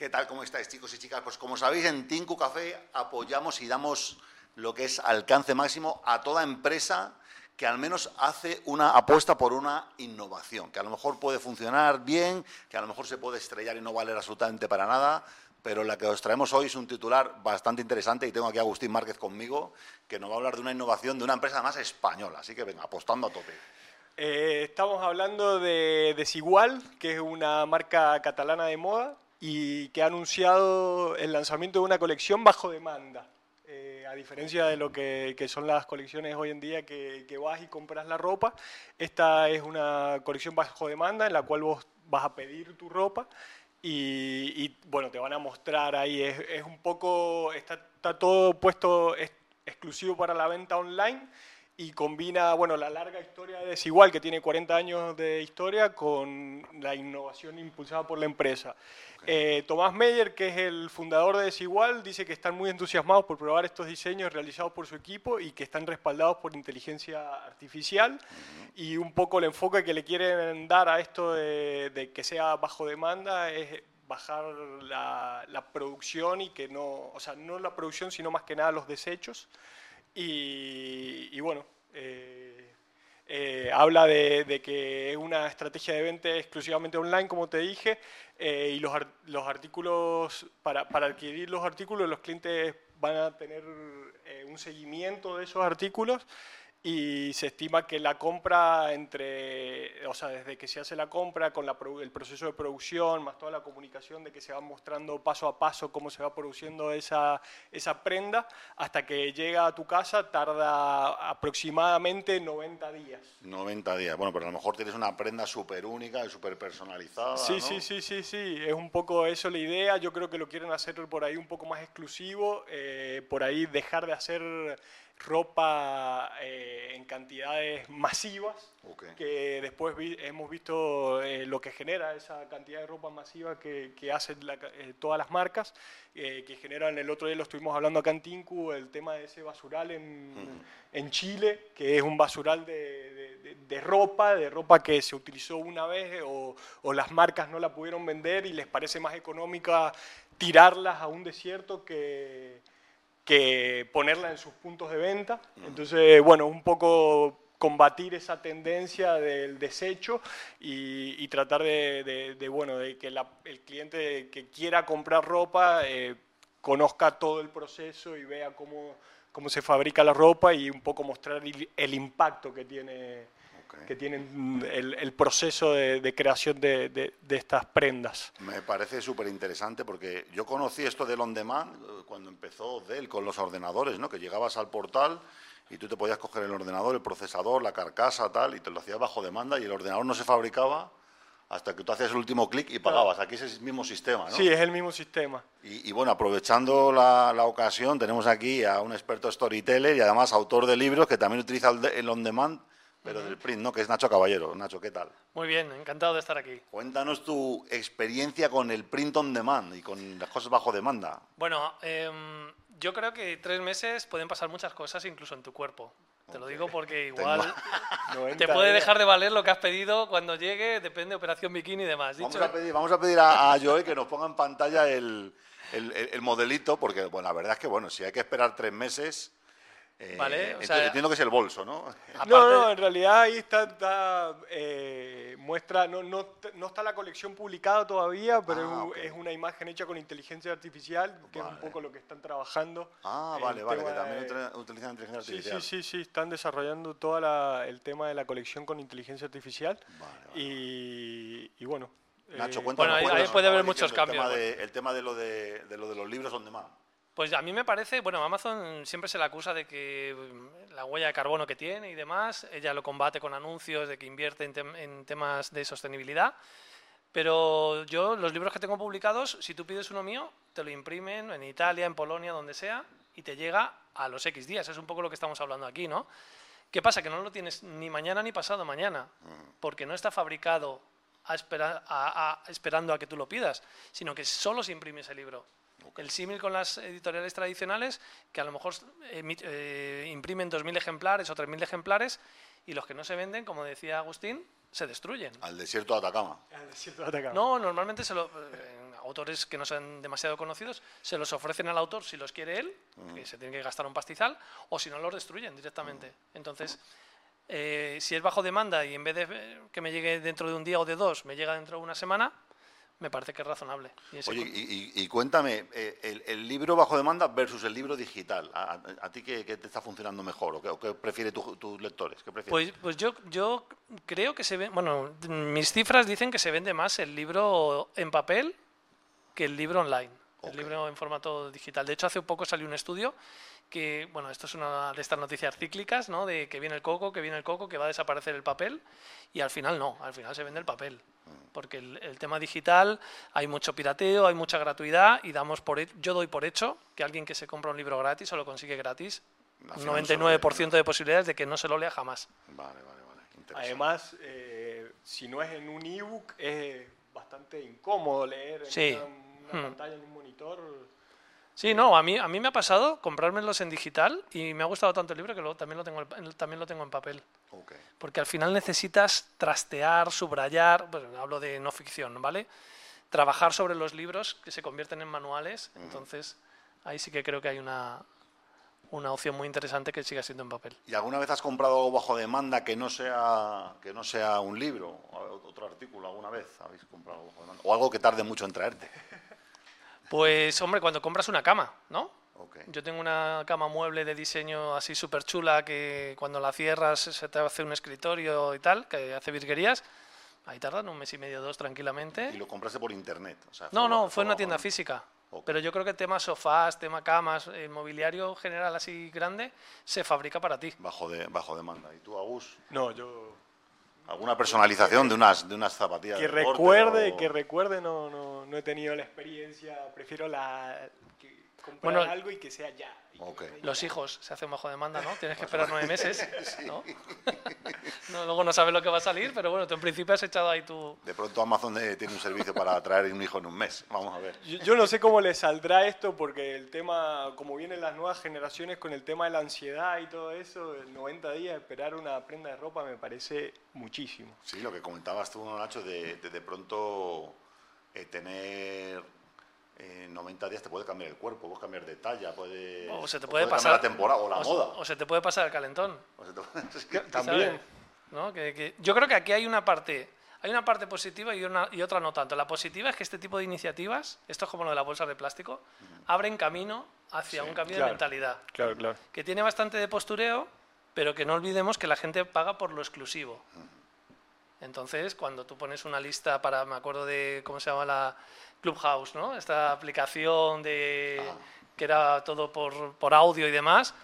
¿Qué tal? ¿Cómo estáis, chicos y chicas? Pues como sabéis, en Tinku Café apoyamos y damos lo que es alcance máximo a toda empresa que al menos hace una apuesta por una innovación, que a lo mejor puede funcionar bien, que a lo mejor se puede estrellar y no valer absolutamente para nada, pero la que os traemos hoy es un titular bastante interesante y tengo aquí a Agustín Márquez conmigo, que nos va a hablar de una innovación de una empresa más española, así que venga, apostando a tope. Eh, estamos hablando de Desigual, que es una marca catalana de moda y que ha anunciado el lanzamiento de una colección bajo demanda. Eh, a diferencia de lo que, son las colecciones hoy en día que, vas y compras la ropa, esta es una colección bajo demanda en la cual vos vas a pedir tu ropa y, bueno, te van a mostrar ahí, es, un poco, está, está todo puesto exclusivo para la venta online y combina bueno, la larga historia de Desigual, que tiene 40 años de historia, con la innovación impulsada por la empresa. Eh, Tomás Meyer, que es el fundador de Desigual, dice que están muy entusiasmados por probar estos diseños realizados por su equipo y que están respaldados por inteligencia artificial. Y un poco el enfoque que le quieren dar a esto de, que sea bajo demanda es bajar la, producción y que no, o sea, no la producción, sino más que nada los desechos. Y, bueno, eh, eh, habla de, que es una estrategia de venta exclusivamente online, como te dije, eh, y los, los artículos, para, para, adquirir los artículos, los clientes van a tener un seguimiento de esos artículos y se estima que la compra entre, o sea, desde que se hace la compra con el proceso de producción, más toda la comunicación de que se va mostrando paso a paso cómo se va produciendo esa, esa prenda, hasta que llega a tu casa tarda aproximadamente 90 días. 90 días, bueno, pero a lo mejor tienes una prenda súper única y súper personalizada. Sí, sí, sí, sí, sí, es un poco eso la idea, yo creo que lo quieren hacer por ahí un poco más exclusivo, eh, por ahí dejar de hacer ropa eh, en cantidades masivas, que después hemos visto eh, lo que genera esa cantidad de ropa masiva que, hacen eh, todas las marcas, que generan, el otro día lo estuvimos hablando acá en Tinku, el tema de ese basural en, en Chile, que es un basural de, de, ropa, de ropa que se utilizó una vez o, o las marcas no la pudieron vender y les parece más económica tirarlas a un desierto que que ponerla en sus puntos de venta. Entonces, bueno, un poco combatir esa tendencia del desecho y, tratar de, bueno, de que el cliente que quiera comprar ropa eh, conozca todo el proceso y vea cómo, cómo se fabrica la ropa y un poco mostrar el impacto que tiene que tienen el, proceso de, creación de, estas prendas. Me parece súper interesante porque yo conocí esto del on demand eh, cuando empezó Dell con los ordenadores, ¿no? que llegabas al portal y tú te podías coger el ordenador, el procesador, la carcasa, tal, y te lo hacías bajo demanda y el ordenador no se fabricaba hasta que tú hacías el último clic y pagabas. Aquí es el mismo sistema, ¿no? Sí, es el mismo sistema. Y, bueno, aprovechando la, ocasión, tenemos aquí a un experto storyteller y además autor de libros que también utiliza el pero del print, ¿no? Que es Nacho Caballero. Nacho, ¿qué tal? Muy bien, encantado de estar aquí. Cuéntanos tu experiencia con el print on demand y con las cosas bajo demanda. Bueno, em, yo creo que tres meses pueden pasar muchas cosas incluso en tu cuerpo. Te lo digo porque igual te puede dejar de valer lo que has pedido cuando llegue, depende de Operación Bikini y demás. Vamos, a pedir, vamos a pedir a, Joey que nos ponga en pantalla el, el, modelito, porque bueno, la verdad es que bueno, si hay que esperar tres meses eh, vale, entiendo que es el bolso, ¿no? No, no, en realidad ahí está, eh, muestra, no, no, no, está la colección publicada todavía, pero es, ah, una imagen hecha con inteligencia artificial, que es un poco lo que están trabajando. Ah, vale, vale, que también utilizan inteligencia artificial. Sí, sí, sí, están desarrollando todo el tema de la colección con inteligencia artificial. Y, y, bueno. Nacho, eh, ahí, puede haber muchos cambios. El tema, de, el tema de, lo de, de, lo de los libros on demand. Pues a mí me parece, bueno, Amazon siempre se le acusa de que mm, la huella de carbono que tiene y demás, ella lo combate con anuncios de que invierte en, temas de sostenibilidad, pero yo los libros que tengo publicados, si tú pides uno mío, te lo imprimen en Italia, en Polonia, donde sea, y te llega a los X días, es un poco lo que estamos hablando aquí, ¿no? ¿Qué pasa? Que no lo tienes ni mañana ni pasado mañana, porque no está fabricado esperando a que tú lo pidas, sino que solo se imprime ese libro. El símil con las editoriales tradicionales, que a lo mejor eh, imprimen 2.000 ejemplares o 3.000 ejemplares, y los que no se venden, como decía Agustín, se destruyen. Al desierto de Atacama. Al desierto de Atacama. No, normalmente se lo, eh, autores que no sean demasiado conocidos se los ofrecen al autor si los quiere él, que se tiene que gastar un pastizal, o si no los destruyen directamente. Entonces, eh, si es bajo demanda y en vez de eh, que me llegue dentro de un día o de dos, me llega dentro de una semana, me parece que es razonable. Y Oye, y, y- y cuéntame, eh, el, el libro bajo demanda versus el libro digital, ¿a, a- a ti qué, qué te está funcionando mejor o qué, o qué prefiere tu- tus lectores? Pues, pues yo, yo creo que se ve, bueno, mis cifras dicen que se vende más el libro en papel que el libro online, El libro en formato digital. De hecho, hace poco salió un estudio que, bueno, esto es una de estas noticias cíclicas, ¿no? De que viene el coco, que viene el coco, que va a desaparecer el papel, y al final no, al final se vende el papel. Mm. Porque el, el tema digital, hay mucho pirateo, hay mucha gratuidad, y damos por yo doy por hecho que alguien que se compra un libro gratis o lo consigue gratis, un final no se lo lee, 99% de posibilidades de que no se lo lea jamás. Vale, vale, vale. interesante. Además, eh, si no es en un ebook, es bastante incómodo leer en Sí. una, una Hmm. pantalla, en un monitor. Sí, no, a mí, a mí me ha pasado comprármelos en digital y me ha gustado tanto el libro que luego también lo tengo, en- también lo tengo en papel. Ok. Porque al final necesitas trastear, subrayar, bueno, hablo de no ficción, ¿vale? Trabajar sobre los libros que se convierten en manuales, entonces ahí sí que creo que hay una, una opción muy interesante que siga siendo en papel. ¿Y alguna vez has comprado algo bajo demanda que no sea que no sea un libro, o otro artículo? ¿Alguna vez habéis comprado algo bajo demanda? O algo que tarde mucho en traerte. Pues, hombre, cuando compras una cama, ¿no? Ok. Yo tengo una cama mueble de diseño así súper chula que cuando la cierras se te hace un escritorio y tal, que hace virguerías. Ahí tardan un mes y medio, dos tranquilamente. Y lo compraste por internet. o sea, No, no, fue en una tienda física. Pero yo creo que tema sofás, tema camas, el mobiliario general así grande, se fabrica para ti. Bajo, de, bajo demanda. ¿Y tú, Agus? No, yo. ¿Alguna personalización de unas, de unas zapatillas? Que de recuerde, o- que recuerde, no, no, no he tenido la experiencia. Prefiero la. Que comprar Bueno, algo y que sea ya. que Los hijos se hacen bajo demanda, ¿no? Tienes que esperar nueve meses, ¿no? No, Luego no sabes lo que va a salir, pero bueno, tú en principio has echado ahí tu... De pronto Amazon eh, tiene un servicio para traer un hijo en un mes. Vamos a ver. Yo, yo no sé cómo le saldrá esto porque el tema, como vienen las nuevas generaciones con el tema de la ansiedad y todo eso, el 90 días esperar una prenda de ropa me parece muchísimo. Sí, lo que comentabas tú, Nacho, de de, de pronto eh, tener eh, 90 días te puede cambiar el cuerpo, puedes cambiar de talla, puede, O se te o puede cambiar pasar... la temporada o la o se- moda. O se te puede pasar el calentón. O se te puede- sí. También. ¿sabes? ¿No? Que- que- yo creo que aquí hay una parte, hay una parte positiva y, una, y otra no tanto. La positiva es que este tipo de iniciativas, esto es como lo de la bolsa de plástico, abren camino hacia Sí, un cambio claro. de mentalidad. Claro, claro. Que tiene bastante de postureo, pero que no olvidemos que la gente paga por lo exclusivo. Entonces, cuando tú pones una lista para, me acuerdo de, ¿cómo se llama la Clubhouse, ¿no? Esta aplicación de, Ah. que era todo por, por audio y demás,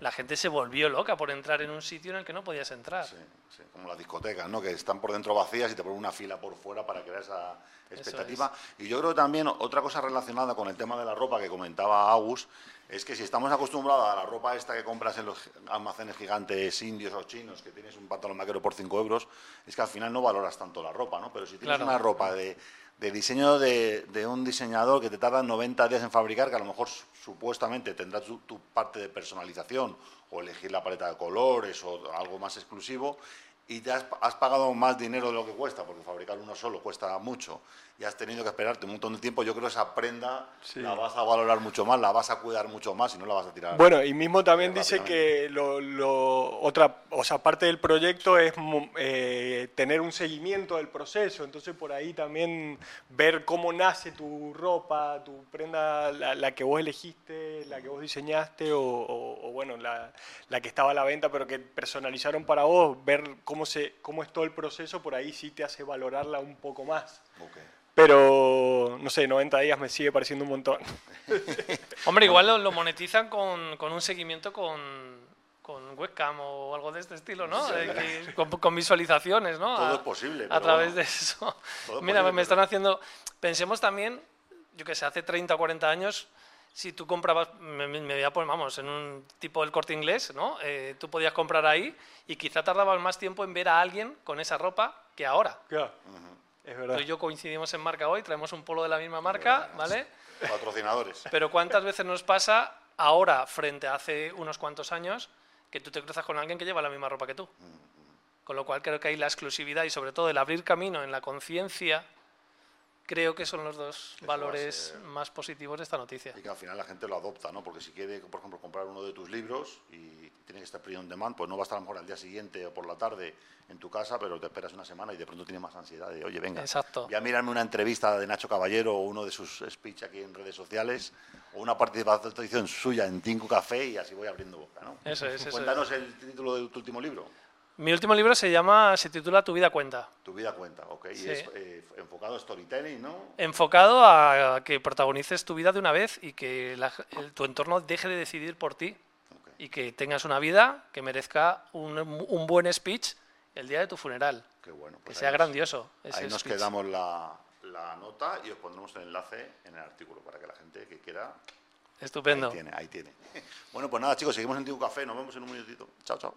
la gente se volvió loca por entrar en un sitio en el que no podías entrar. Sí, sí, como las discotecas, ¿no? que están por dentro vacías y te ponen una fila por fuera para crear esa expectativa. Y yo creo que también otra cosa relacionada con el tema de la ropa que comentaba Agus, es que si estamos acostumbrados a la ropa esta que compras en los almacenes gigantes indios o chinos, que tienes un pantalón vaquero por 5 euros, es que al final no valoras tanto la ropa, ¿no? Pero si tienes Claro. una ropa de, de diseño de, de un diseñador que te tarda 90 días en fabricar, que a lo mejor su- supuestamente tendrá tu, tu parte de personalización o elegir la paleta de colores o algo más exclusivo, y te has, has pagado más dinero de lo que cuesta, porque fabricar uno solo cuesta mucho, y has tenido que esperarte un montón de tiempo, yo creo que esa prenda Sí. la vas a valorar mucho más, la vas a cuidar mucho más y no la vas a tirar. Bueno, y mismo también dice que lo, lo- otra, o sea, parte del proyecto es eh, tener un seguimiento del proceso, entonces por ahí también ver cómo nace tu ropa, tu prenda, la, la que vos elegiste, la que vos diseñaste o, o- o, bueno, la, la que estaba a la venta pero que personalizaron para vos, ver cómo, se, cómo es todo el proceso, por ahí sí te hace valorarla un poco más. Ok. Pero, no sé, 90 días me sigue pareciendo un montón. Hombre, igual lo, lo monetizan con, con un seguimiento con, con webcam o algo de este estilo, ¿no? Sí. Eh, con, con visualizaciones, ¿no? Todo A- es posible, A través bueno. de eso. Mira, posible, me pero- están haciendo... Pensemos también, yo que sé, hace 30 o 40 años, si tú comprabas, me, me- voy a poner, vamos, en un tipo del corte inglés, ¿no? Eh, tú podías comprar ahí y quizá tardabas más tiempo en ver a alguien con esa ropa que ahora. Claro, es verdad. Tú y yo coincidimos en marca hoy, traemos un polo de la misma marca, ¿vale? Patrocinadores. Pero ¿cuántas veces nos pasa ahora, frente a hace unos cuantos años, que tú te cruzas con alguien que lleva la misma ropa que tú? Con lo cual creo que ahí la exclusividad y sobre todo el abrir camino en la conciencia, creo que son los dos valores más positivos de esta noticia. Y que al final la gente lo adopta, ¿no? Porque si quiere, por ejemplo, comprar uno de tus libros y tiene que estar print on demand, pues no va a estar a lo mejor al día siguiente o por la tarde en tu casa, pero te esperas una semana y de pronto tiene más ansiedad de, oye, venga, Exacto. ya mirarme una entrevista de Nacho Caballero o uno de sus speech aquí en redes sociales o una participación suya en Tinku Café y así voy abriendo boca, ¿no? Eso es, eso es. Cuéntanos el título de tu último libro. Mi último libro se llama, se titula Tu vida cuenta. Tu vida cuenta, ok. Y Sí. es eh, enfocado a storytelling, ¿no? Enfocado a que protagonices tu vida de una vez y que la- el- tu entorno deje de decidir por ti Ok. y que tengas una vida que merezca un, un buen speech el día de tu funeral. Qué bueno. Que pues sea ahí nos- grandioso. ese Ahí nos speech. quedamos la, la nota y os pondremos el enlace en el artículo para que la gente que quiera Estupendo. Ahí tiene, ahí tiene. Bueno, pues nada, chicos, seguimos en Tico Café. Nos vemos en un minutito. Chao, chao.